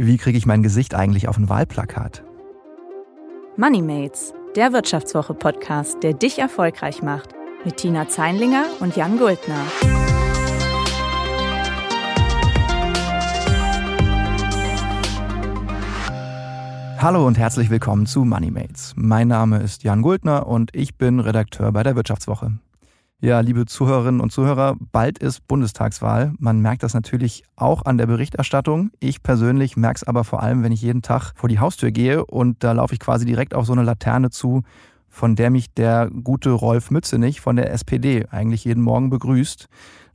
Wie kriege ich mein Gesicht eigentlich auf ein Wahlplakat? Moneymates, der Wirtschaftswoche-Podcast, der dich erfolgreich macht. Mit Tina Zeinlinger und Jan Guldner. Hallo und herzlich willkommen zu Moneymates. Mein Name ist Jan Guldner und ich bin Redakteur bei der Wirtschaftswoche. Ja, liebe Zuhörerinnen und Zuhörer, bald ist Bundestagswahl. Man merkt das natürlich auch an der Berichterstattung. Ich persönlich merke es aber vor allem, wenn ich jeden Tag vor die Haustür gehe und da laufe ich quasi direkt auf so eine Laterne zu, von der mich der gute Rolf Mützenich von der SPD eigentlich jeden Morgen begrüßt.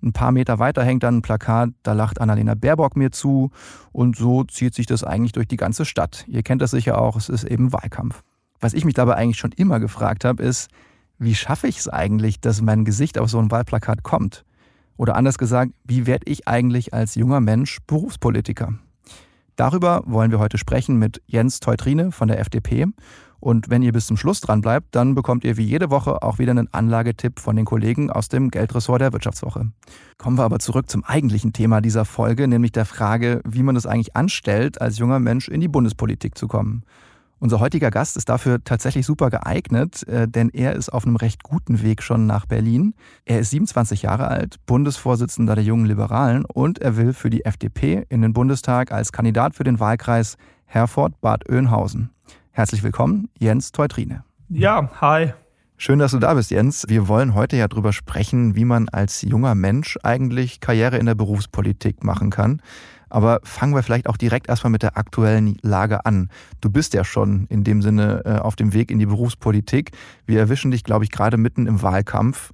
Ein paar Meter weiter hängt dann ein Plakat, da lacht Annalena Baerbock mir zu und so zieht sich das eigentlich durch die ganze Stadt. Ihr kennt das sicher auch, es ist eben Wahlkampf. Was ich mich dabei eigentlich schon immer gefragt habe, ist, wie schaffe ich es eigentlich, dass mein Gesicht auf so ein Wahlplakat kommt? Oder anders gesagt, wie werde ich eigentlich als junger Mensch Berufspolitiker? Darüber wollen wir heute sprechen mit Jens Teutrine von der FDP. Und wenn ihr bis zum Schluss dran bleibt, dann bekommt ihr wie jede Woche auch wieder einen Anlagetipp von den Kollegen aus dem Geldressort der Wirtschaftswoche. Kommen wir aber zurück zum eigentlichen Thema dieser Folge, nämlich der Frage, wie man es eigentlich anstellt, als junger Mensch in die Bundespolitik zu kommen. Unser heutiger Gast ist dafür tatsächlich super geeignet, äh, denn er ist auf einem recht guten Weg schon nach Berlin. Er ist 27 Jahre alt, Bundesvorsitzender der Jungen Liberalen und er will für die FDP in den Bundestag als Kandidat für den Wahlkreis Herford-Bad Oeynhausen. Herzlich willkommen, Jens Teutrine. Ja, hi. Schön, dass du da bist, Jens. Wir wollen heute ja darüber sprechen, wie man als junger Mensch eigentlich Karriere in der Berufspolitik machen kann. Aber fangen wir vielleicht auch direkt erstmal mit der aktuellen Lage an. Du bist ja schon in dem Sinne äh, auf dem Weg in die Berufspolitik. Wir erwischen dich, glaube ich, gerade mitten im Wahlkampf.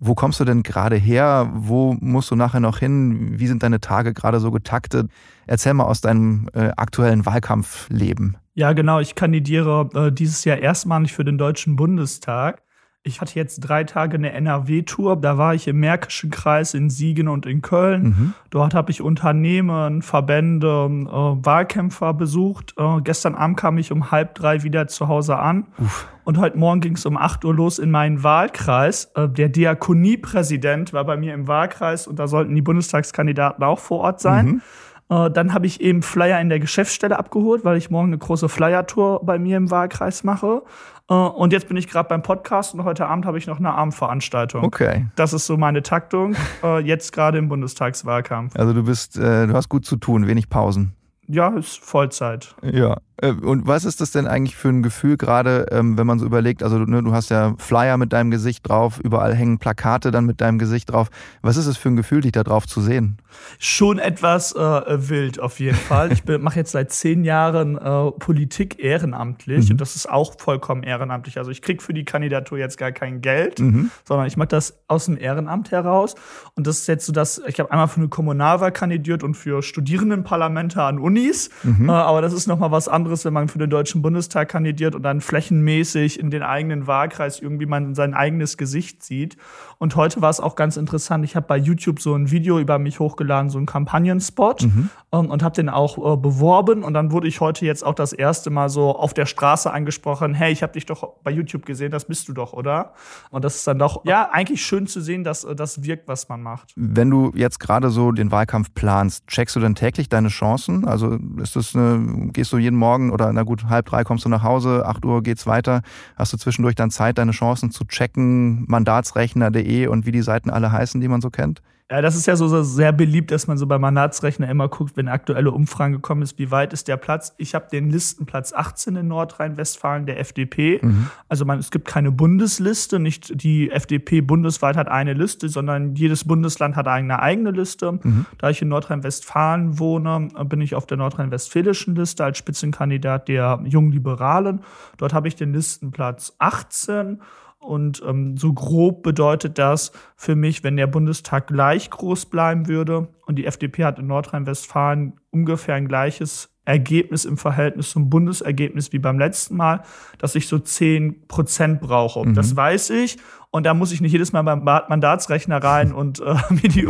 Wo kommst du denn gerade her? Wo musst du nachher noch hin? Wie sind deine Tage gerade so getaktet? Erzähl mal aus deinem äh, aktuellen Wahlkampfleben. Ja, genau. Ich kandidiere äh, dieses Jahr erstmalig für den Deutschen Bundestag. Ich hatte jetzt drei Tage eine NRW-Tour. Da war ich im Märkischen Kreis in Siegen und in Köln. Mhm. Dort habe ich Unternehmen, Verbände, äh, Wahlkämpfer besucht. Äh, gestern Abend kam ich um halb drei wieder zu Hause an. Uff. Und heute Morgen ging es um acht Uhr los in meinen Wahlkreis. Äh, der Diakoniepräsident war bei mir im Wahlkreis und da sollten die Bundestagskandidaten auch vor Ort sein. Mhm. Äh, dann habe ich eben Flyer in der Geschäftsstelle abgeholt, weil ich morgen eine große Flyer-Tour bei mir im Wahlkreis mache. Äh, und jetzt bin ich gerade beim Podcast und heute Abend habe ich noch eine Abendveranstaltung. Okay. Das ist so meine Taktung, äh, jetzt gerade im Bundestagswahlkampf. Also du bist, äh, du hast gut zu tun, wenig Pausen. Ja, ist Vollzeit. Ja. Äh, und was ist das denn eigentlich für ein Gefühl, gerade ähm, wenn man so überlegt, also ne, du hast ja Flyer mit deinem Gesicht drauf, überall hängen Plakate dann mit deinem Gesicht drauf. Was ist es für ein Gefühl, dich da drauf zu sehen? Schon etwas äh, wild auf jeden Fall. ich mache jetzt seit zehn Jahren äh, Politik ehrenamtlich mhm. und das ist auch vollkommen ehrenamtlich. Also ich kriege für die Kandidatur jetzt gar kein Geld, mhm. sondern ich mache das aus dem Ehrenamt heraus. Und das ist jetzt so, dass ich habe einmal für eine Kommunalwahl kandidiert und für Studierendenparlamente an Unis. Mhm. Äh, aber das ist nochmal was anderes wenn man für den Deutschen Bundestag kandidiert und dann flächenmäßig in den eigenen Wahlkreis irgendwie man sein eigenes Gesicht sieht. Und heute war es auch ganz interessant. Ich habe bei YouTube so ein Video über mich hochgeladen, so einen Kampagnenspot mhm. ähm, und habe den auch äh, beworben. Und dann wurde ich heute jetzt auch das erste Mal so auf der Straße angesprochen: Hey, ich habe dich doch bei YouTube gesehen, das bist du doch, oder? Und das ist dann doch ja eigentlich schön zu sehen, dass äh, das wirkt, was man macht. Wenn du jetzt gerade so den Wahlkampf planst, checkst du dann täglich deine Chancen? Also ist das eine, gehst du jeden Morgen oder na gut, halb drei kommst du nach Hause, acht Uhr geht's weiter. Hast du zwischendurch dann Zeit, deine Chancen zu checken, mandatsrechner.de und wie die Seiten alle heißen, die man so kennt? Ja, das ist ja so, sehr beliebt, dass man so beim Mandatsrechner immer guckt, wenn aktuelle Umfragen gekommen ist, wie weit ist der Platz. Ich habe den Listenplatz 18 in Nordrhein-Westfalen der FDP. Mhm. Also man, es gibt keine Bundesliste, nicht die FDP bundesweit hat eine Liste, sondern jedes Bundesland hat eine eigene Liste. Mhm. Da ich in Nordrhein-Westfalen wohne, bin ich auf der nordrhein-westfälischen Liste als Spitzenkandidat der Jungen Liberalen. Dort habe ich den Listenplatz 18 und ähm, so grob bedeutet das für mich, wenn der Bundestag gleich groß bleiben würde und die FDP hat in Nordrhein-Westfalen ungefähr ein gleiches Ergebnis im Verhältnis zum Bundesergebnis wie beim letzten Mal, dass ich so 10 Prozent brauche. Mhm. Das weiß ich. Und da muss ich nicht jedes Mal beim Mandatsrechner rein und, äh, die,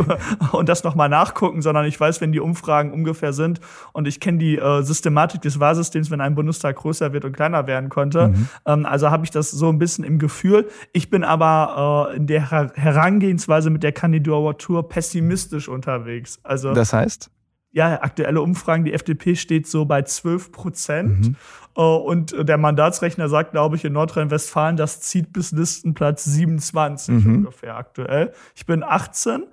und das nochmal nachgucken, sondern ich weiß, wenn die Umfragen ungefähr sind und ich kenne die äh, Systematik des Wahlsystems, wenn ein Bundestag größer wird und kleiner werden konnte. Mhm. Ähm, also habe ich das so ein bisschen im Gefühl. Ich bin aber äh, in der Herangehensweise mit der Kandidatur pessimistisch unterwegs. Also das heißt? Ja, aktuelle Umfragen, die FDP steht so bei 12 Prozent. Mhm. Äh, und der Mandatsrechner sagt, glaube ich, in Nordrhein-Westfalen, das zieht bis Listenplatz 27 mhm. ungefähr aktuell. Ich bin 18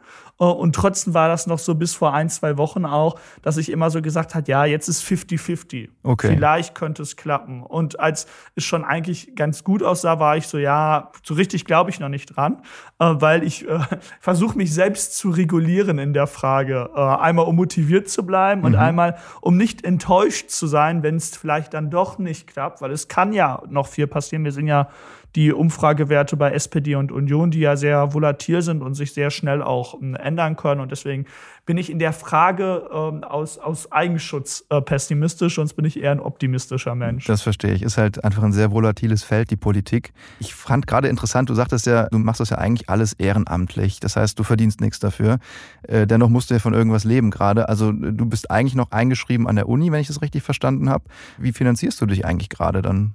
äh, und trotzdem war das noch so bis vor ein, zwei Wochen auch, dass ich immer so gesagt hat, ja, jetzt ist 50-50. Okay. Vielleicht könnte es klappen. Und als es schon eigentlich ganz gut aussah, war ich so, ja, so richtig glaube ich noch nicht dran, äh, weil ich äh, versuche mich selbst zu regulieren in der Frage. Äh, einmal um motiviert zu bleiben mhm. und einmal um nicht enttäuscht zu sein, wenn es vielleicht dann doch nicht klappt, weil es kann ja noch viel passieren. Wir sind ja die Umfragewerte bei SPD und Union, die ja sehr volatil sind und sich sehr schnell auch äh, ändern können. Und deswegen bin ich in der Frage ähm, aus, aus Eigenschutz äh, pessimistisch, sonst bin ich eher ein optimistischer Mensch. Das verstehe ich. Ist halt einfach ein sehr volatiles Feld, die Politik. Ich fand gerade interessant, du sagtest ja, du machst das ja eigentlich alles ehrenamtlich. Das heißt, du verdienst nichts dafür. Äh, dennoch musst du ja von irgendwas leben gerade. Also du bist eigentlich noch eingeschrieben an der Uni, wenn ich das richtig verstanden habe. Wie finanzierst du dich eigentlich gerade dann?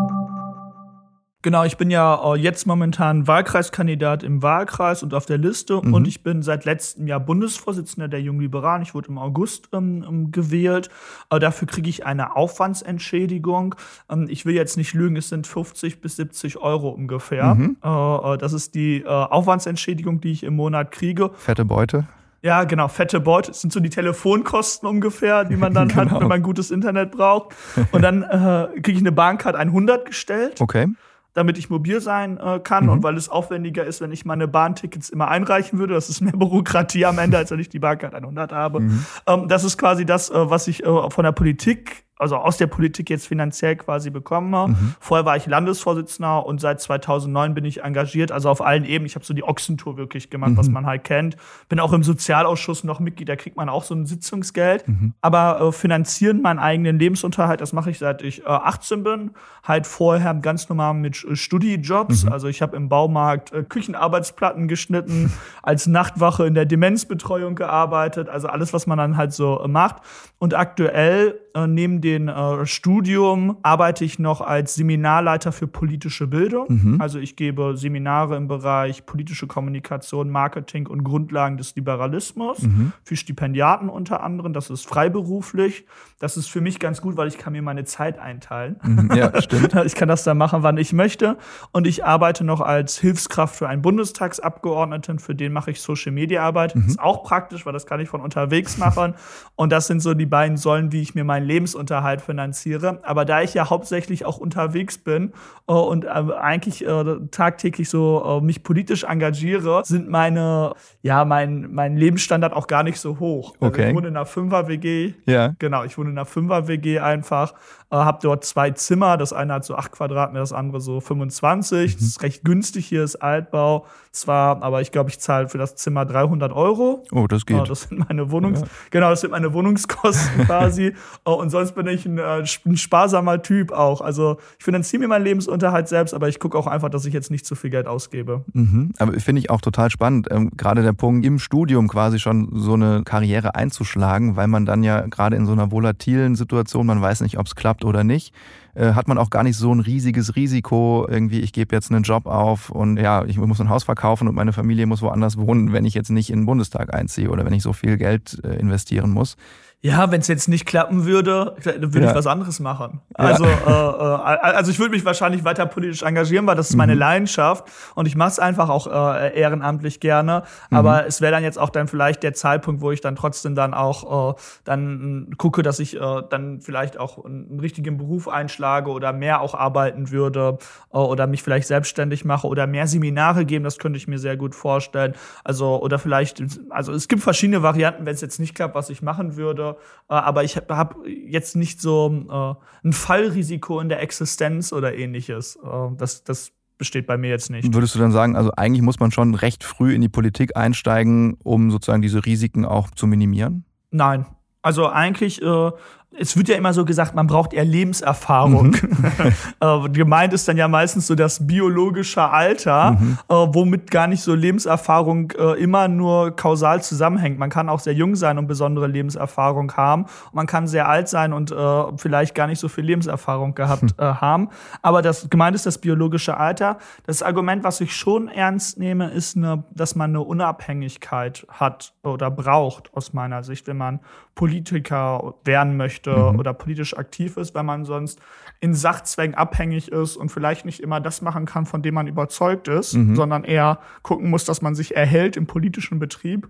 Genau, ich bin ja äh, jetzt momentan Wahlkreiskandidat im Wahlkreis und auf der Liste mhm. und ich bin seit letztem Jahr Bundesvorsitzender der Jungen Liberalen. Ich wurde im August ähm, ähm gewählt. Äh, dafür kriege ich eine Aufwandsentschädigung. Ähm, ich will jetzt nicht lügen, es sind 50 bis 70 Euro ungefähr. Mhm. Äh, äh, das ist die äh, Aufwandsentschädigung, die ich im Monat kriege. Fette Beute. Ja, genau, fette Beute. Das sind so die Telefonkosten ungefähr, die man dann genau. hat, wenn man gutes Internet braucht. Und dann äh, kriege ich eine Bahncard 100 gestellt. Okay damit ich mobil sein äh, kann mhm. und weil es aufwendiger ist, wenn ich meine Bahntickets immer einreichen würde. Das ist mehr Bürokratie am Ende, als wenn ich die Bahncard 100 habe. Mhm. Ähm, das ist quasi das, äh, was ich äh, von der Politik also aus der Politik jetzt finanziell quasi bekomme. Mhm. Vorher war ich Landesvorsitzender und seit 2009 bin ich engagiert, also auf allen Ebenen. Ich habe so die Ochsentour wirklich gemacht, mhm. was man halt kennt. Bin auch im Sozialausschuss noch Mitglied, da kriegt man auch so ein Sitzungsgeld. Mhm. Aber äh, finanzieren meinen eigenen Lebensunterhalt, das mache ich seit ich äh, 18 bin. Halt vorher ganz normal mit äh, Studijobs. Mhm. Also ich habe im Baumarkt äh, Küchenarbeitsplatten geschnitten, als Nachtwache in der Demenzbetreuung gearbeitet. Also alles, was man dann halt so äh, macht. Und aktuell äh, neben dem äh, Studium arbeite ich noch als Seminarleiter für politische Bildung. Mhm. Also ich gebe Seminare im Bereich politische Kommunikation, Marketing und Grundlagen des Liberalismus mhm. für Stipendiaten unter anderem. Das ist freiberuflich. Das ist für mich ganz gut, weil ich kann mir meine Zeit einteilen. Mhm. Ja, stimmt. ich kann das dann machen, wann ich möchte. Und ich arbeite noch als Hilfskraft für einen Bundestagsabgeordneten. Für den mache ich Social Media Arbeit. Mhm. Ist auch praktisch, weil das kann ich von unterwegs machen. Und das sind so die beiden Säulen, wie ich mir meinen Lebensunterhalt finanziere. Aber da ich ja hauptsächlich auch unterwegs bin äh, und äh, eigentlich äh, tagtäglich so äh, mich politisch engagiere, sind meine, ja, mein, mein Lebensstandard auch gar nicht so hoch. Also okay. ich wohne in einer Fünfer-WG. Ja. Genau, ich wohne in einer Fünfer-WG einfach. Äh, habe dort zwei Zimmer. Das eine hat so acht Quadratmeter, das andere so 25. Mhm. Das ist recht günstig hier, ist Altbau. Zwar, aber ich glaube, ich zahle für das Zimmer 300 Euro. Oh, das geht. das sind meine Wohnungs, ja. genau, das sind meine Wohnungskosten quasi. und sonst bin ich ein, äh, ein, sparsamer Typ auch. Also ich finanziere mir meinen Lebensunterhalt selbst, aber ich gucke auch einfach, dass ich jetzt nicht zu viel Geld ausgebe. Mhm. Aber finde ich auch total spannend. Ähm, gerade der Punkt, im Studium quasi schon so eine Karriere einzuschlagen, weil man dann ja gerade in so einer volatilen Situation, man weiß nicht, ob es klappt oder nicht, äh, hat man auch gar nicht so ein riesiges Risiko, irgendwie, ich gebe jetzt einen Job auf und ja, ich muss ein Haus verkaufen und meine Familie muss woanders wohnen, wenn ich jetzt nicht in den Bundestag einziehe oder wenn ich so viel Geld äh, investieren muss ja, wenn es jetzt nicht klappen würde, dann würde ja. ich was anderes machen. Also, ja. äh, äh, also ich würde mich wahrscheinlich weiter politisch engagieren, weil das ist meine mhm. Leidenschaft und ich mache es einfach auch äh, ehrenamtlich gerne. Mhm. Aber es wäre dann jetzt auch dann vielleicht der Zeitpunkt, wo ich dann trotzdem dann auch äh, dann gucke, dass ich äh, dann vielleicht auch einen richtigen Beruf einschlage oder mehr auch arbeiten würde äh, oder mich vielleicht selbstständig mache oder mehr Seminare geben, das könnte ich mir sehr gut vorstellen. Also oder vielleicht, also es gibt verschiedene Varianten, wenn es jetzt nicht klappt, was ich machen würde. Äh, aber ich habe jetzt nicht so äh, ein Fallrisiko in der Existenz oder ähnliches. Äh, das, das besteht bei mir jetzt nicht. Würdest du dann sagen, also eigentlich muss man schon recht früh in die Politik einsteigen, um sozusagen diese Risiken auch zu minimieren? Nein. Also eigentlich äh, es wird ja immer so gesagt, man braucht eher Lebenserfahrung. Mhm. äh, gemeint ist dann ja meistens so das biologische Alter, mhm. äh, womit gar nicht so Lebenserfahrung äh, immer nur kausal zusammenhängt. Man kann auch sehr jung sein und besondere Lebenserfahrung haben. Man kann sehr alt sein und äh, vielleicht gar nicht so viel Lebenserfahrung gehabt mhm. haben. Aber das gemeint ist das biologische Alter. Das Argument, was ich schon ernst nehme, ist, eine, dass man eine Unabhängigkeit hat oder braucht aus meiner Sicht, wenn man Politiker werden möchte mhm. oder politisch aktiv ist, weil man sonst in Sachzwängen abhängig ist und vielleicht nicht immer das machen kann, von dem man überzeugt ist, mhm. sondern eher gucken muss, dass man sich erhält im politischen Betrieb.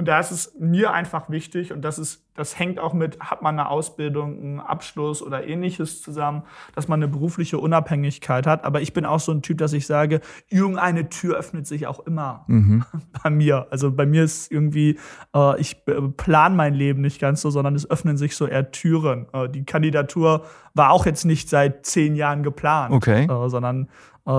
Und da ist es mir einfach wichtig, und das ist das hängt auch mit, hat man eine Ausbildung, einen Abschluss oder ähnliches zusammen, dass man eine berufliche Unabhängigkeit hat. Aber ich bin auch so ein Typ, dass ich sage, irgendeine Tür öffnet sich auch immer mhm. bei mir. Also bei mir ist irgendwie, äh, ich plane mein Leben nicht ganz so, sondern es öffnen sich so eher Türen. Äh, die Kandidatur war auch jetzt nicht seit zehn Jahren geplant, okay. äh, sondern äh,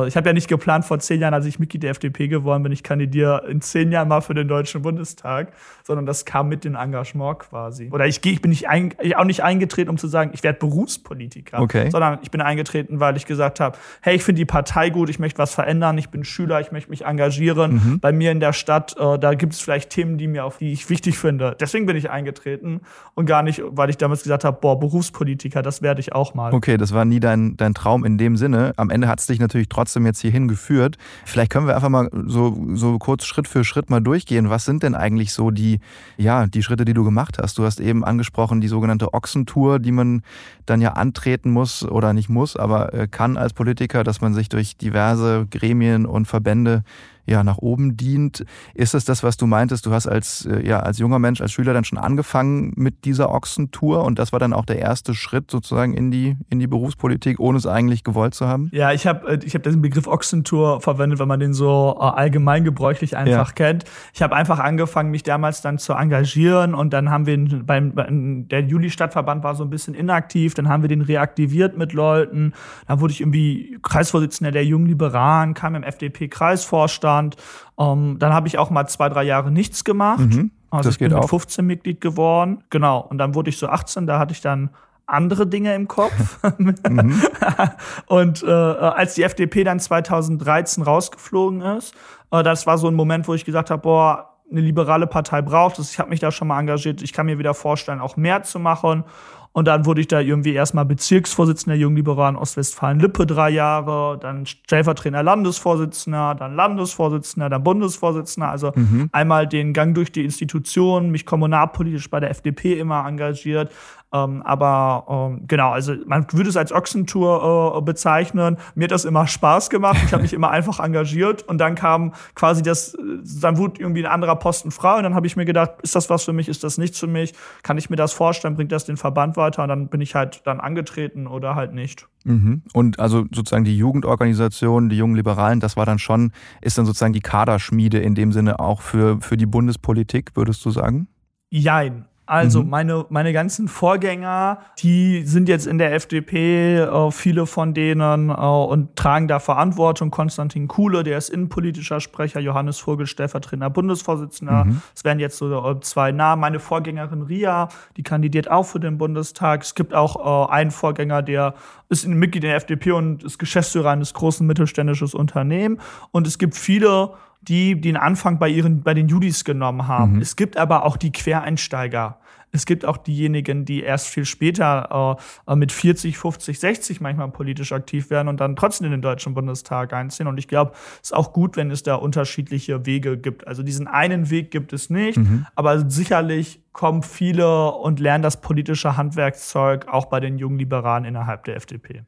ich habe ja nicht geplant vor zehn Jahren, als ich Mitglied der FDP geworden bin, ich kandidiere in zehn Jahren mal für den Deutschen Bundestag, sondern das kam mit dem Engagement quasi. Oder ich gehe, ich bin nicht ein, auch nicht eingetreten, um zu sagen, ich werde Berufspolitiker, okay. sondern ich bin eingetreten, weil ich gesagt habe, hey, ich finde die Partei gut, ich möchte was verändern, ich bin Schüler, ich möchte mich engagieren. Mhm. Bei mir in der Stadt, äh, da gibt es vielleicht Themen, die mir auf die ich wichtig finde. Deswegen bin ich eingetreten und gar nicht, weil ich damals gesagt habe, boah, Berufspolitiker, das werde ich auch mal. Okay, das war nie dein, dein Traum in dem Sinne. Am Ende hat es dich natürlich trotzdem jetzt hierhin geführt. Vielleicht können wir einfach mal so, so kurz Schritt für Schritt mal durchgehen. Was sind denn eigentlich so die, ja, die Schritte, die du gemacht hast? Du hast eben angesprochen, die sogenannte Ochsentour, die man dann ja antreten muss oder nicht muss, aber äh, kann als Politiker, dass man sich durch diverse Gremien und Verbände ja, nach oben dient. Ist es das, was du meintest? Du hast als, äh, ja, als junger Mensch, als Schüler dann schon angefangen mit dieser Ochsentour und das war dann auch der erste Schritt sozusagen in die, in die Berufspolitik, ohne es eigentlich gewollt zu haben? Ja, ich habe äh, ich hab den Begriff Ochsentour verwendet, weil man den so äh, allgemeingebräuchlich einfach ja. kennt. Ich habe einfach angefangen, mich damals dann zu engagieren und dann haben wir beim, beim der Juli-Stadtverband war so ein bisschen inaktiv, dann haben wir den reaktiviert mit Leuten. Dann wurde ich irgendwie Kreisvorsitzender der Jungen Liberalen, kam im FDP-Kreisvorstand Vorstand. Ähm, dann habe ich auch mal zwei, drei Jahre nichts gemacht. Mhm, also ich bin mit 15 Mitglied geworden. Genau. Und dann wurde ich so 18, da hatte ich dann andere Dinge im Kopf. mhm. Und äh, als die FDP dann 2013 rausgeflogen ist, äh, das war so ein Moment, wo ich gesagt habe, boah, eine liberale Partei braucht es. Ich habe mich da schon mal engagiert. Ich kann mir wieder vorstellen, auch mehr zu machen. Und dann wurde ich da irgendwie erstmal Bezirksvorsitzender der Jungliberalen Ostwestfalen-Lippe drei Jahre, dann stellvertretender Landesvorsitzender, dann Landesvorsitzender, dann Bundesvorsitzender. Also mhm. einmal den Gang durch die Institutionen, mich kommunalpolitisch bei der FDP immer engagiert, ähm, aber ähm, genau, also man würde es als Ochsentour äh, bezeichnen. Mir hat das immer Spaß gemacht. Ich habe mich immer einfach engagiert und dann kam quasi das, dann wurde irgendwie ein anderer Posten frei und dann habe ich mir gedacht, ist das was für mich, ist das nichts für mich? Kann ich mir das vorstellen? Bringt das den Verband weiter? Und dann bin ich halt dann angetreten oder halt nicht. Mhm. Und also sozusagen die Jugendorganisation, die jungen Liberalen, das war dann schon, ist dann sozusagen die Kaderschmiede in dem Sinne auch für, für die Bundespolitik, würdest du sagen? Jein. Also mhm. meine, meine ganzen Vorgänger, die sind jetzt in der FDP, äh, viele von denen, äh, und tragen da Verantwortung. Konstantin Kuhle, der ist innenpolitischer Sprecher, Johannes Vogel, stellvertretender Bundesvorsitzender. Mhm. Es werden jetzt so äh, zwei Namen. Meine Vorgängerin Ria, die kandidiert auch für den Bundestag. Es gibt auch äh, einen Vorgänger, der ist Mitglied der FDP und ist Geschäftsführer eines großen mittelständischen Unternehmens. Und es gibt viele die den Anfang bei ihren bei den Judis genommen haben. Mhm. Es gibt aber auch die Quereinsteiger. Es gibt auch diejenigen, die erst viel später äh, mit 40, 50, 60 manchmal politisch aktiv werden und dann trotzdem in den Deutschen Bundestag einziehen. Und ich glaube, es ist auch gut, wenn es da unterschiedliche Wege gibt. Also diesen einen Weg gibt es nicht, mhm. aber sicherlich kommen viele und lernen das politische Handwerkszeug auch bei den jungen Liberalen innerhalb der FDP.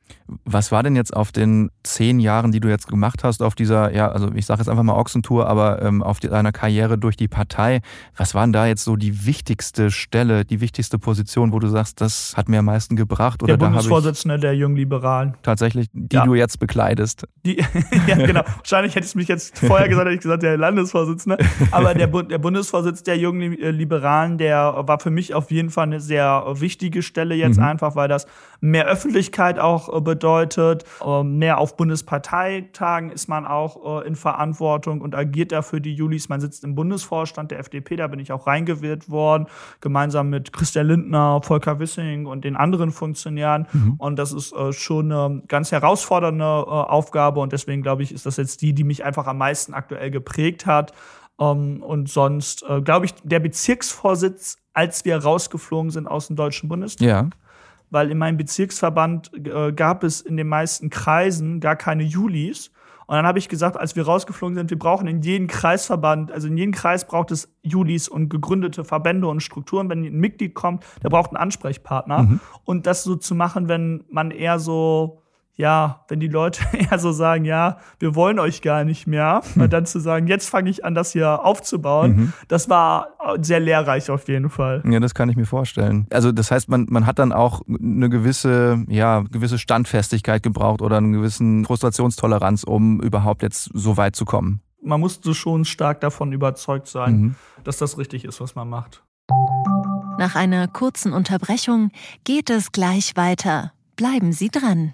Was war denn jetzt auf den zehn Jahren, die du jetzt gemacht hast, auf dieser, ja, also ich sage jetzt einfach mal Ochsentour, aber ähm, auf deiner Karriere durch die Partei, was waren da jetzt so die wichtigste Stelle, die wichtigste Position, wo du sagst, das hat mir am meisten gebracht? Oder der Bundesvorsitzende der jungen Liberalen. Tatsächlich, die ja. du jetzt bekleidest. Die, ja, genau. Wahrscheinlich hätte ich mich jetzt vorher gesagt, hätte ich gesagt, der Landesvorsitzende. Aber der, der Bundesvorsitzende der jungen Liberalen, der der war für mich auf jeden Fall eine sehr wichtige Stelle jetzt mhm. einfach, weil das mehr Öffentlichkeit auch äh, bedeutet. Ähm, mehr auf Bundesparteitagen ist man auch äh, in Verantwortung und agiert dafür die Julis. Man sitzt im Bundesvorstand der FDP, da bin ich auch reingewählt worden, gemeinsam mit Christian Lindner, Volker Wissing und den anderen Funktionären. Mhm. Und das ist äh, schon eine ganz herausfordernde Aufgabe und deswegen glaube ich, ist das jetzt die, die mich einfach am meisten aktuell geprägt hat. Um, ähm, und sonst, äh, glaube ich, der Bezirksvorsitz, als wir rausgeflogen sind aus dem Deutschen Bundestag. Ja. Weil in meinem Bezirksverband äh, gab es in den meisten Kreisen gar keine Julis. Und dann habe ich gesagt, als wir rausgeflogen sind, wir brauchen in jedem Kreisverband, also in jedem Kreis braucht es Julis und gegründete Verbände und Strukturen. Wenn ein Mitglied kommt, der braucht einen Ansprechpartner. Mhm. Und das so zu machen, wenn man eher so ja, wenn die Leute eher so sagen, ja, wir wollen euch gar nicht mehr, hm. dann zu sagen, jetzt fange ich an, das hier aufzubauen, mhm. das war sehr lehrreich auf jeden Fall. Ja, das kann ich mir vorstellen. Also das heißt, man, man hat dann auch eine gewisse, ja, gewisse Standfestigkeit gebraucht oder eine gewisse Frustrationstoleranz, um überhaupt jetzt so weit zu kommen. Man musste schon stark davon überzeugt sein, mhm. dass das richtig ist, was man macht. Nach einer kurzen Unterbrechung geht es gleich weiter. Bleiben Sie dran.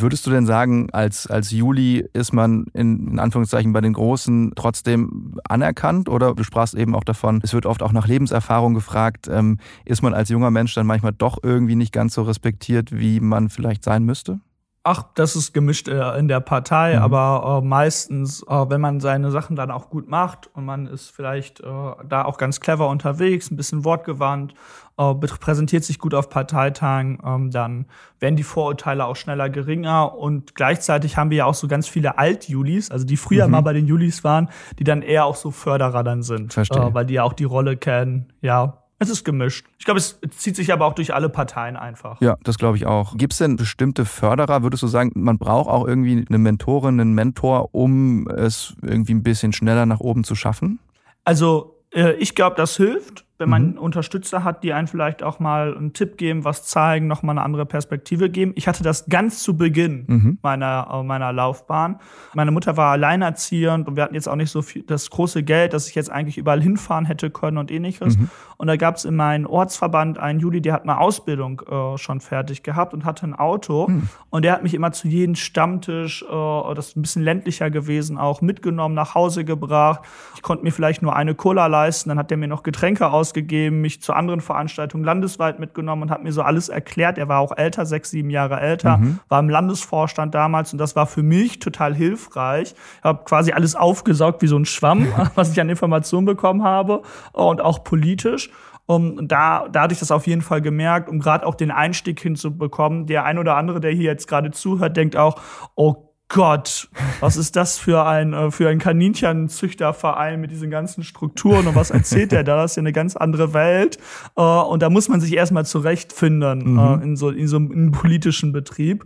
Würdest du denn sagen, als, als Juli ist man in, in, Anführungszeichen bei den Großen trotzdem anerkannt? Oder du sprachst eben auch davon, es wird oft auch nach Lebenserfahrung gefragt. Ähm, ist man als junger Mensch dann manchmal doch irgendwie nicht ganz so respektiert, wie man vielleicht sein müsste? Ach, das ist gemischt äh, in der Partei, mhm. aber äh, meistens, äh, wenn man seine Sachen dann auch gut macht und man ist vielleicht äh, da auch ganz clever unterwegs, ein bisschen wortgewandt, äh, präsentiert sich gut auf Parteitagen, ähm, dann werden die Vorurteile auch schneller geringer und gleichzeitig haben wir ja auch so ganz viele Alt-Julis, also die früher mhm. mal bei den Julis waren, die dann eher auch so Förderer dann sind, Verstehe. Äh, weil die ja auch die Rolle kennen, ja, es ist gemischt. Ich glaube, es zieht sich aber auch durch alle Parteien einfach. Ja, das glaube ich auch. Gibt es denn bestimmte Förderer? Würdest du sagen, man braucht auch irgendwie eine Mentorin, einen Mentor, um es irgendwie ein bisschen schneller nach oben zu schaffen? Also, äh, ich glaube, das hilft wenn man mhm. Unterstützer hat, die einen vielleicht auch mal einen Tipp geben, was zeigen, noch mal eine andere Perspektive geben. Ich hatte das ganz zu Beginn mhm. meiner, äh, meiner Laufbahn. Meine Mutter war alleinerziehend und wir hatten jetzt auch nicht so viel, das große Geld, dass ich jetzt eigentlich überall hinfahren hätte können und ähnliches. Mhm. Und da gab es in meinem Ortsverband einen Juli, der hat eine Ausbildung äh, schon fertig gehabt und hatte ein Auto. Mhm. Und der hat mich immer zu jedem Stammtisch, äh, das ist ein bisschen ländlicher gewesen, auch mitgenommen, nach Hause gebracht. Ich konnte mir vielleicht nur eine Cola leisten, dann hat der mir noch Getränke aus ausgegeben, mich zu anderen Veranstaltungen landesweit mitgenommen und hat mir so alles erklärt. Er war auch älter, sechs, sieben Jahre älter, mhm. war im Landesvorstand damals und das war für mich total hilfreich. Ich habe quasi alles aufgesaugt wie so ein Schwamm, was ich an Informationen bekommen habe und auch politisch. Und da, da hatte ich das auf jeden Fall gemerkt, um gerade auch den Einstieg hinzubekommen. Der ein oder andere, der hier jetzt gerade zuhört, denkt auch, oh Gott, was ist das für ein, äh, für ein Kaninchenzüchterverein mit diesen ganzen Strukturen und was erzählt der da? Das ist ja eine ganz andere Welt. Äh, und da muss man sich erstmal zurechtfinden mhm. Äh, in so, in so einem politischen Betrieb.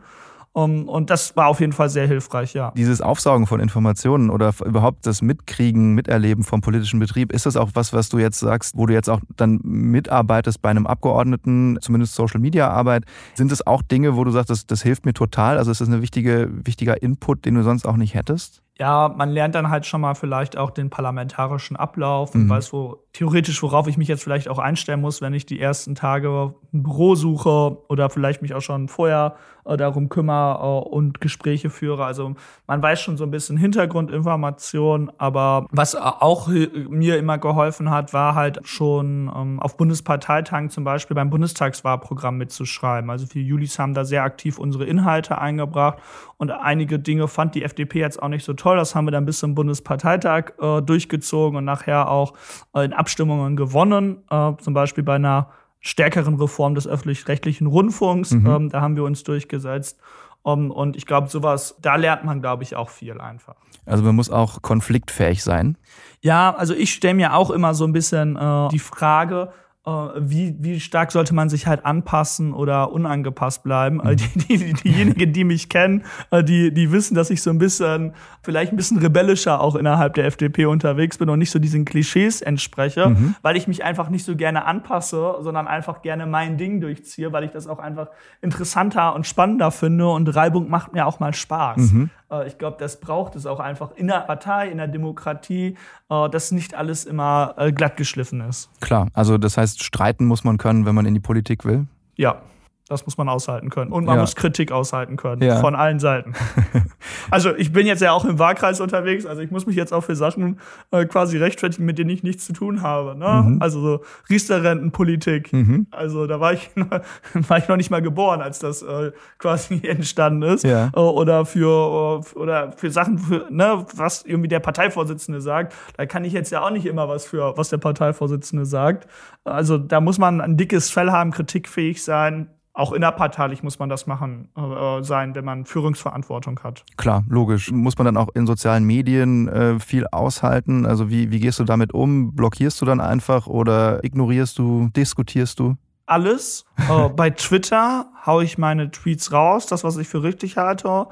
Um, und das war auf jeden Fall sehr hilfreich, ja. Dieses Aufsaugen von Informationen oder überhaupt das Mitkriegen, Miterleben vom politischen Betrieb, ist das auch was, was du jetzt sagst, wo du jetzt auch dann mitarbeitest bei einem Abgeordneten, zumindest Social Media Arbeit? Sind es auch Dinge, wo du sagst, das, das hilft mir total? Also ist das ein wichtige, wichtiger Input, den du sonst auch nicht hättest? ja, man lernt dann halt schon mal vielleicht auch den parlamentarischen Ablauf und mhm. weiß wo theoretisch, worauf ich mich jetzt vielleicht auch einstellen muss, wenn ich die ersten Tage ein Büro suche oder vielleicht mich auch schon vorher äh, darum kümmere äh, und Gespräche führe. Also man weiß schon so ein bisschen Hintergrundinformation, aber was auch mir immer geholfen hat, war halt schon ähm, auf Bundesparteitagen zum Beispiel beim Bundestagswahlprogramm mitzuschreiben. Also viele Julis haben da sehr aktiv unsere Inhalte eingebracht und einige Dinge fand die FDP jetzt auch nicht so toll. Das haben wir dann bis zum Bundesparteitag äh, durchgezogen und nachher auch äh, in Abstimmungen gewonnen. Äh, zum Beispiel bei einer stärkeren Reform des öffentlich-rechtlichen Rundfunks. Mhm. Ähm, da haben wir uns durchgesetzt. Um, und ich glaube, sowas, da lernt man, glaube ich, auch viel einfach. Also man muss auch konfliktfähig sein. Ja, also ich stelle mir auch immer so ein bisschen äh, die Frage, wie, wie stark sollte man sich halt anpassen oder unangepasst bleiben. Mhm. Die, die, diejenigen, die mich kennen, äh, die, die wissen, dass ich so ein bisschen, vielleicht ein bisschen rebellischer auch innerhalb der FDP unterwegs bin und nicht so diesen Klischees entspreche, mhm. weil ich mich einfach nicht so gerne anpasse, sondern einfach gerne mein Ding durchziehe, weil ich das auch einfach interessanter und spannender finde und Reibung macht mir auch mal Spaß. Mhm. Äh, ich glaube, das braucht es auch einfach in der Partei, in der Demokratie, äh, dass nicht alles immer äh, glatt geschliffen ist. Klar, also das heißt, streiten muss man können, wenn man in die Politik will? Ja. Das muss man aushalten können. Und man ja. muss Kritik aushalten können. Ja. Von allen Seiten. also ich bin jetzt ja auch im Wahlkreis unterwegs, also ich muss mich jetzt auch für Sachen äh, quasi rechtfertigen, mit denen ich nichts zu tun habe. Ne? Mhm. Also so Riester-Rentenpolitik. Mhm. Also da war ich, war ich noch nicht mal geboren, als das äh, quasi entstanden ist. Ja. Äh, oder für äh, oder für Sachen, für, ne, was irgendwie der Parteivorsitzende sagt. Da kann ich jetzt ja auch nicht immer was für, was der Parteivorsitzende sagt. Also da muss man ein dickes Fell haben, kritikfähig sein auch innerparteilich muss man das machen äh, sein, wenn man Führungsverantwortung hat. Klar, logisch. Muss man dann auch in sozialen Medien äh, viel aushalten? Also wie, wie gehst du damit um? Blockierst du dann einfach oder ignorierst du, diskutierst du? Alles. äh, bei Twitter haue ich meine Tweets raus, das, was ich für richtig halte.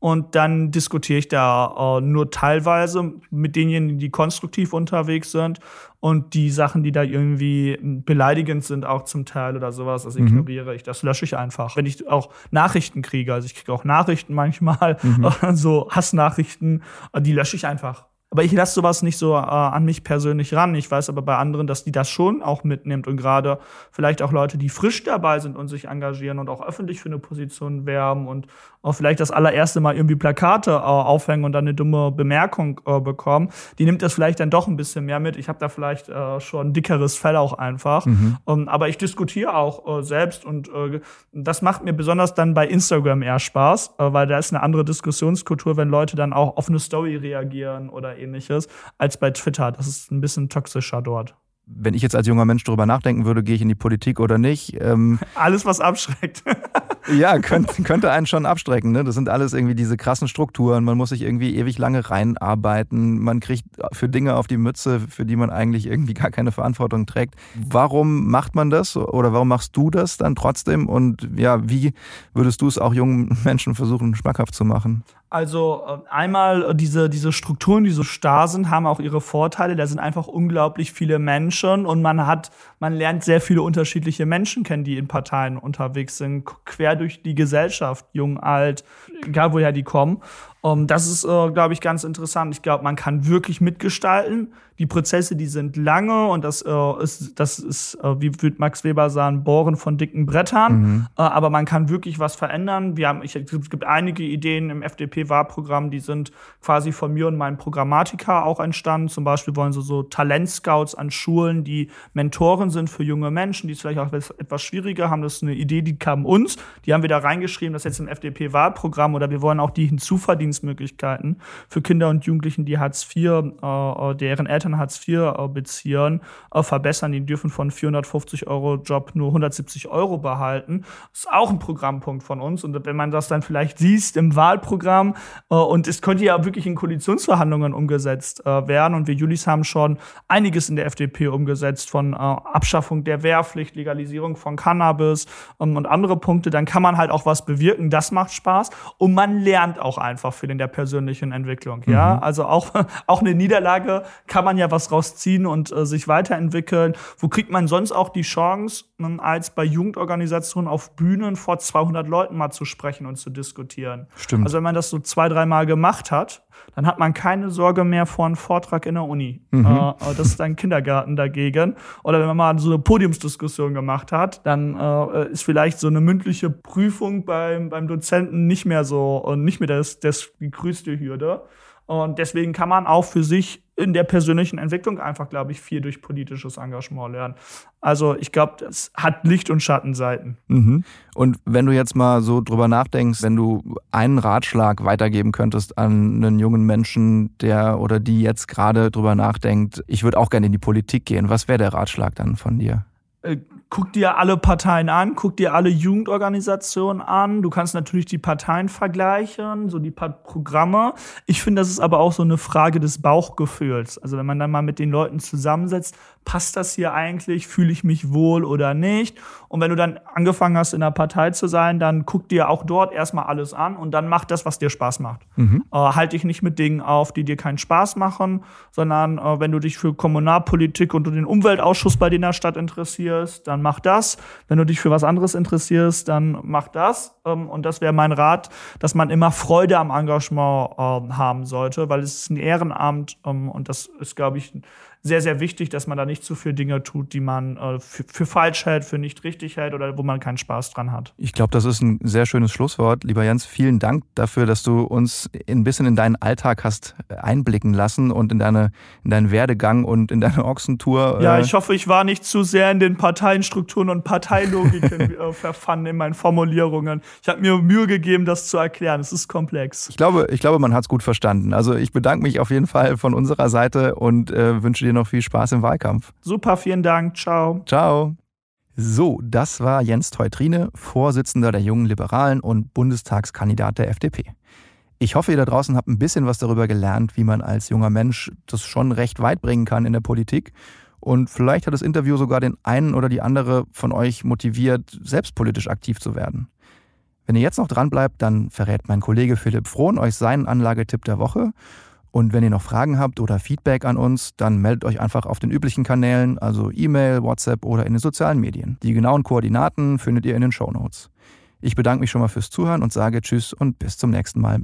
Und dann diskutiere ich da äh, nur teilweise mit denjenigen, die konstruktiv unterwegs sind. Und die Sachen, die da irgendwie beleidigend sind, auch zum Teil oder sowas, das mhm. ignoriere ich. Das lösche ich einfach. Wenn ich auch Nachrichten kriege, also ich kriege auch Nachrichten manchmal, mhm. so Hassnachrichten, äh, die lösche ich einfach. Aber ich lasse sowas nicht so äh, an mich persönlich ran. Ich weiß aber bei anderen, dass die das schon auch mitnimmt und gerade vielleicht auch Leute, die frisch dabei sind und sich engagieren und auch öffentlich für eine Position werben und auch vielleicht das allererste Mal irgendwie Plakate äh, aufhängen und dann eine dumme Bemerkung äh, bekommen, die nimmt das vielleicht dann doch ein bisschen mehr mit. Ich habe da vielleicht äh, schon ein dickeres Fell auch einfach. Mhm. Ähm, aber ich diskutiere auch äh, selbst und äh, das macht mir besonders dann bei Instagram eher Spaß, äh, weil da ist eine andere Diskussionskultur, wenn Leute dann auch auf eine Story reagieren oder ähnliches, als bei Twitter. Das ist ein bisschen toxischer dort wenn ich jetzt als junger Mensch darüber nachdenken würde, gehe ich in die Politik oder nicht. Ähm, alles, was abschreckt. ja, könnte, könnte einen schon abstrecken. Ne? Das sind alles irgendwie diese krassen Strukturen. Man muss sich irgendwie ewig lange reinarbeiten. Man kriegt für Dinge auf die Mütze, für die man eigentlich irgendwie gar keine Verantwortung trägt. Warum macht man das oder warum machst du das dann trotzdem? Und ja, wie würdest du es auch jungen Menschen versuchen, schmackhaft zu machen? Also äh, einmal äh, diese, diese Strukturen, die so starr sind, haben auch ihre Vorteile. Da sind einfach unglaublich viele Menschen und man hat, man lernt sehr viele unterschiedliche Menschen kennen, die in Parteien unterwegs sind, quer durch die Gesellschaft, jung, alt, egal woher die kommen. Um, das ist, äh, glaube ich, ganz interessant. Ich glaube, man kann wirklich mitgestalten. Die Prozesse, die sind lange und das äh, ist, das ist, äh, wie würde Max Weber sagen, Bohren von dicken Brettern. Mhm. Äh, aber man kann wirklich was verändern. Wir haben, ich, es gibt einige Ideen im FDP-Wahlprogramm, die sind quasi von mir und meinem Programmatiker auch entstanden. Zum Beispiel wollen sie so Talentscouts an Schulen, die Mentoren sind für junge Menschen, die es vielleicht auch etwas schwieriger haben. Das ist eine Idee, die kam uns. Die haben wir da reingeschrieben, das ist jetzt im FDP-Wahlprogramm oder wir wollen auch die hinzuverdienen Verdienstmöglichkeiten für Kinder und Jugendlichen, die Hartz IV, äh, deren Eltern Hartz IV äh, beziehen, äh, verbessern. Die dürfen von 450 Euro Job nur 170 Euro behalten. Das ist auch ein Programmpunkt von uns. Und wenn man das dann vielleicht siehst im Wahlprogramm, äh, und es könnte ja wirklich in Koalitionsverhandlungen umgesetzt äh, werden. Und wir Julis haben schon einiges in der FDP umgesetzt, von äh, Abschaffung der Wehrpflicht, Legalisierung von Cannabis ähm, und andere Punkte, dann kann man halt auch was bewirken. Das macht Spaß. Und man lernt auch einfach für in der persönlichen Entwicklung. Mhm. Ja, also auch, auch eine Niederlage kann man ja was rausziehen und äh, sich weiterentwickeln. Wo kriegt man sonst auch die Chance, ähm, als bei Jugendorganisationen auf Bühnen vor 200 Leuten mal zu sprechen und zu diskutieren? Stimmt. Also wenn man das so zwei, dreimal gemacht hat, dann hat man keine Sorge mehr vor einem Vortrag in der Uni. Mhm. Äh, das ist ein Kindergarten dagegen. Oder wenn man mal so eine Podiumsdiskussion gemacht hat, dann äh, ist vielleicht so eine mündliche Prüfung beim, beim Dozenten nicht mehr so und nicht mehr das, das die größte Hürde. Und deswegen kann man auch für sich in der persönlichen Entwicklung einfach, glaube ich, viel durch politisches Engagement lernen. Also ich glaube, es hat Licht- und Schattenseiten. Mhm. Und wenn du jetzt mal so drüber nachdenkst, wenn du einen Ratschlag weitergeben könntest an einen jungen Menschen, der oder die jetzt gerade drüber nachdenkt, ich würde auch gerne in die Politik gehen, was wäre der Ratschlag dann von dir? Guck dir alle Parteien an, guck dir alle Jugendorganisationen an. Du kannst natürlich die Parteien vergleichen, so die Programme. Ich finde, das ist aber auch so eine Frage des Bauchgefühls. Also wenn man dann mal mit den Leuten zusammensetzt, passt das hier eigentlich, fühle ich mich wohl oder nicht? Und wenn du dann angefangen hast, in der Partei zu sein, dann guck dir auch dort erstmal alles an und dann mach das, was dir Spaß macht. Mhm. Äh, halt dich nicht mit Dingen auf, die dir keinen Spaß machen, sondern äh, wenn du dich für Kommunalpolitik und den Umweltausschuss bei dir in der Stadt interessierst, dann mach das. Wenn du dich für was anderes interessierst, dann mach das. Ähm, und das wäre mein Rat, dass man immer Freude am Engagement äh, haben sollte, weil es ist ein Ehrenamt ähm, und das ist, glaube ich, sehr, sehr wichtig, dass man da nicht zu viele Dinge tut, die man äh, für, für, falsch hält, für nicht richtig hält oder wo man keinen Spaß dran hat. Ich glaube, das ist ein sehr schönes Schlusswort. Lieber Jens, vielen Dank dafür, dass du uns ein bisschen in deinen Alltag hast einblicken lassen und in, deine, in deinen Werdegang und in deine Ochsentour. Äh ja, ich hoffe, ich war nicht zu sehr in den Parteienstrukturen und Parteilogiken äh, verfangen in meinen Formulierungen. Ich habe mir Mühe gegeben, das zu erklären. Es ist komplex. Ich glaube, ich glaube man hat es gut verstanden. Also ich bedanke mich auf jeden Fall von unserer Seite und äh, wünsche dir dir noch viel Spaß im Wahlkampf. Super, vielen Dank. Ciao. Ciao. So, das war Jens Teutrine, Vorsitzender der Jungen Liberalen und Bundestagskandidat der FDP. Ich hoffe, ihr da draußen habt ein bisschen was darüber gelernt, wie man als junger Mensch das schon recht weit bringen kann in der Politik. Und vielleicht hat das Interview sogar den einen oder die andere von euch motiviert, selbst politisch aktiv zu werden. Wenn ihr jetzt noch dran bleibt, dann verrät mein Kollege Philipp Frohn euch seinen Anlagetipp der Woche. Und wenn ihr noch Fragen habt oder Feedback an uns, dann meldet euch einfach auf den üblichen Kanälen, also E-Mail, WhatsApp oder in den sozialen Medien. Die genauen Koordinaten findet ihr in den Show Notes. Ich bedanke mich schon mal fürs Zuhören und sage Tschüss und bis zum nächsten Mal.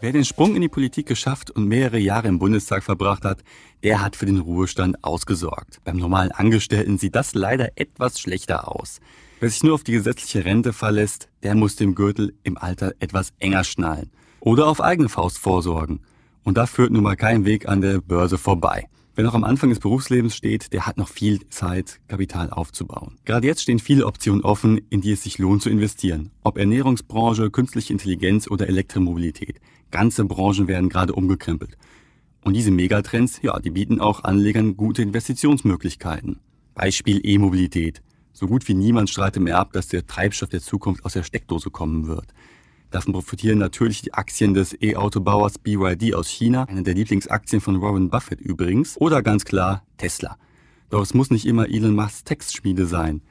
Wer den Sprung in die Politik geschafft und mehrere Jahre im Bundestag verbracht hat, der hat für den Ruhestand ausgesorgt. Beim normalen Angestellten sieht das leider etwas schlechter aus. Wer sich nur auf die gesetzliche Rente verlässt, der muss den Gürtel im Alter etwas enger schnallen oder auf eigene Faust vorsorgen. Und da führt nun mal kein Weg an der Börse vorbei. Wer noch am Anfang des Berufslebens steht, der hat noch viel Zeit, Kapital aufzubauen. Gerade jetzt stehen viele Optionen offen, in die es sich lohnt zu investieren. Ob Ernährungsbranche, künstliche Intelligenz oder Elektromobilität. Ganze Branchen werden gerade umgekrempelt. Und diese Megatrends, ja, die bieten auch Anlegern gute Investitionsmöglichkeiten. Beispiel E-Mobilität. So gut wie niemand streitet mehr ab, dass der Treibstoff der Zukunft aus der Steckdose kommen wird. Davon profitieren natürlich die Aktien des E-Autobauers BYD aus China, eine der Lieblingsaktien von Warren Buffett übrigens, oder ganz klar Tesla. Doch es muss nicht immer Elon Musks Textschmiede sein.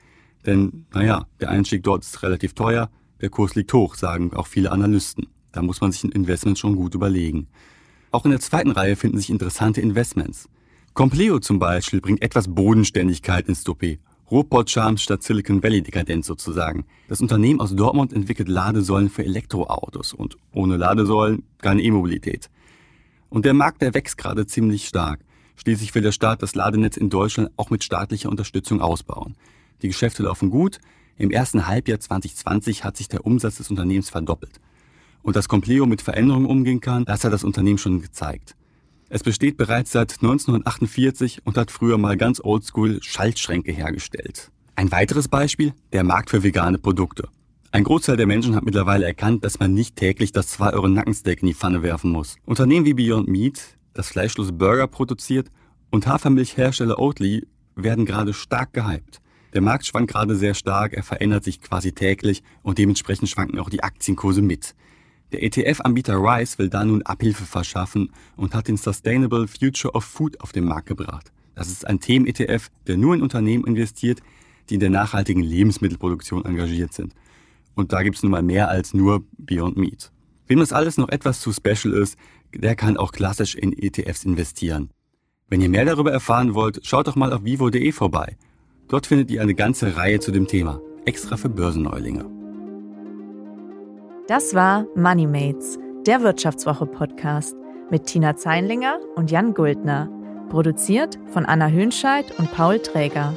Denn, naja, der Einstieg dort ist relativ teuer, der Kurs liegt hoch, sagen auch viele Analysten. Da muss man sich ein Investment schon gut überlegen. Auch in der zweiten Reihe finden sich interessante Investments. Compleo zum Beispiel bringt etwas Bodenständigkeit ins Doppé Ruhrpott-Charme statt Silicon Valley-Dekadenz sozusagen. Das Unternehmen aus Dortmund entwickelt Ladesäulen für Elektroautos und ohne Ladesäulen keine E-Mobilität. Und der Markt, der wächst gerade ziemlich stark. Schließlich will der Staat das Ladenetz in Deutschland auch mit staatlicher Unterstützung ausbauen. Die Geschäfte laufen gut. Im ersten Halbjahr 2020 hat sich der Umsatz des Unternehmens verdoppelt. Und dass Compleo mit Veränderungen umgehen kann, das hat das Unternehmen schon gezeigt. Es besteht bereits seit 1948 und hat früher mal ganz oldschool Schaltschränke hergestellt. Ein weiteres Beispiel, der Markt für vegane Produkte. Ein Großteil der Menschen hat mittlerweile erkannt, dass man nicht täglich das 2 Euro Nackensteak in die Pfanne werfen muss. Unternehmen wie Beyond Meat, das fleischlose Burger produziert, und Hafermilchhersteller Oatly werden gerade stark gehypt. Der Markt schwankt gerade sehr stark, er verändert sich quasi täglich und dementsprechend schwanken auch die Aktienkurse mit. Der ETF-Anbieter Rice will da nun Abhilfe verschaffen und hat den Sustainable Future of Food auf den Markt gebracht. Das ist ein Themen-ETF, der nur in Unternehmen investiert, die in der nachhaltigen Lebensmittelproduktion engagiert sind. Und da gibt es nun mal mehr als nur Beyond Meat. Wem das alles noch etwas zu special ist, der kann auch klassisch in ETFs investieren. Wenn ihr mehr darüber erfahren wollt, schaut doch mal auf vivo.de vorbei. Dort findet ihr eine ganze Reihe zu dem Thema, extra für Börsenneulinge. Das war MoneyMates, der Wirtschaftswoche-Podcast mit Tina Zeinlinger und Jan Guldner. Produziert von Anna Hönscheid und Paul Träger.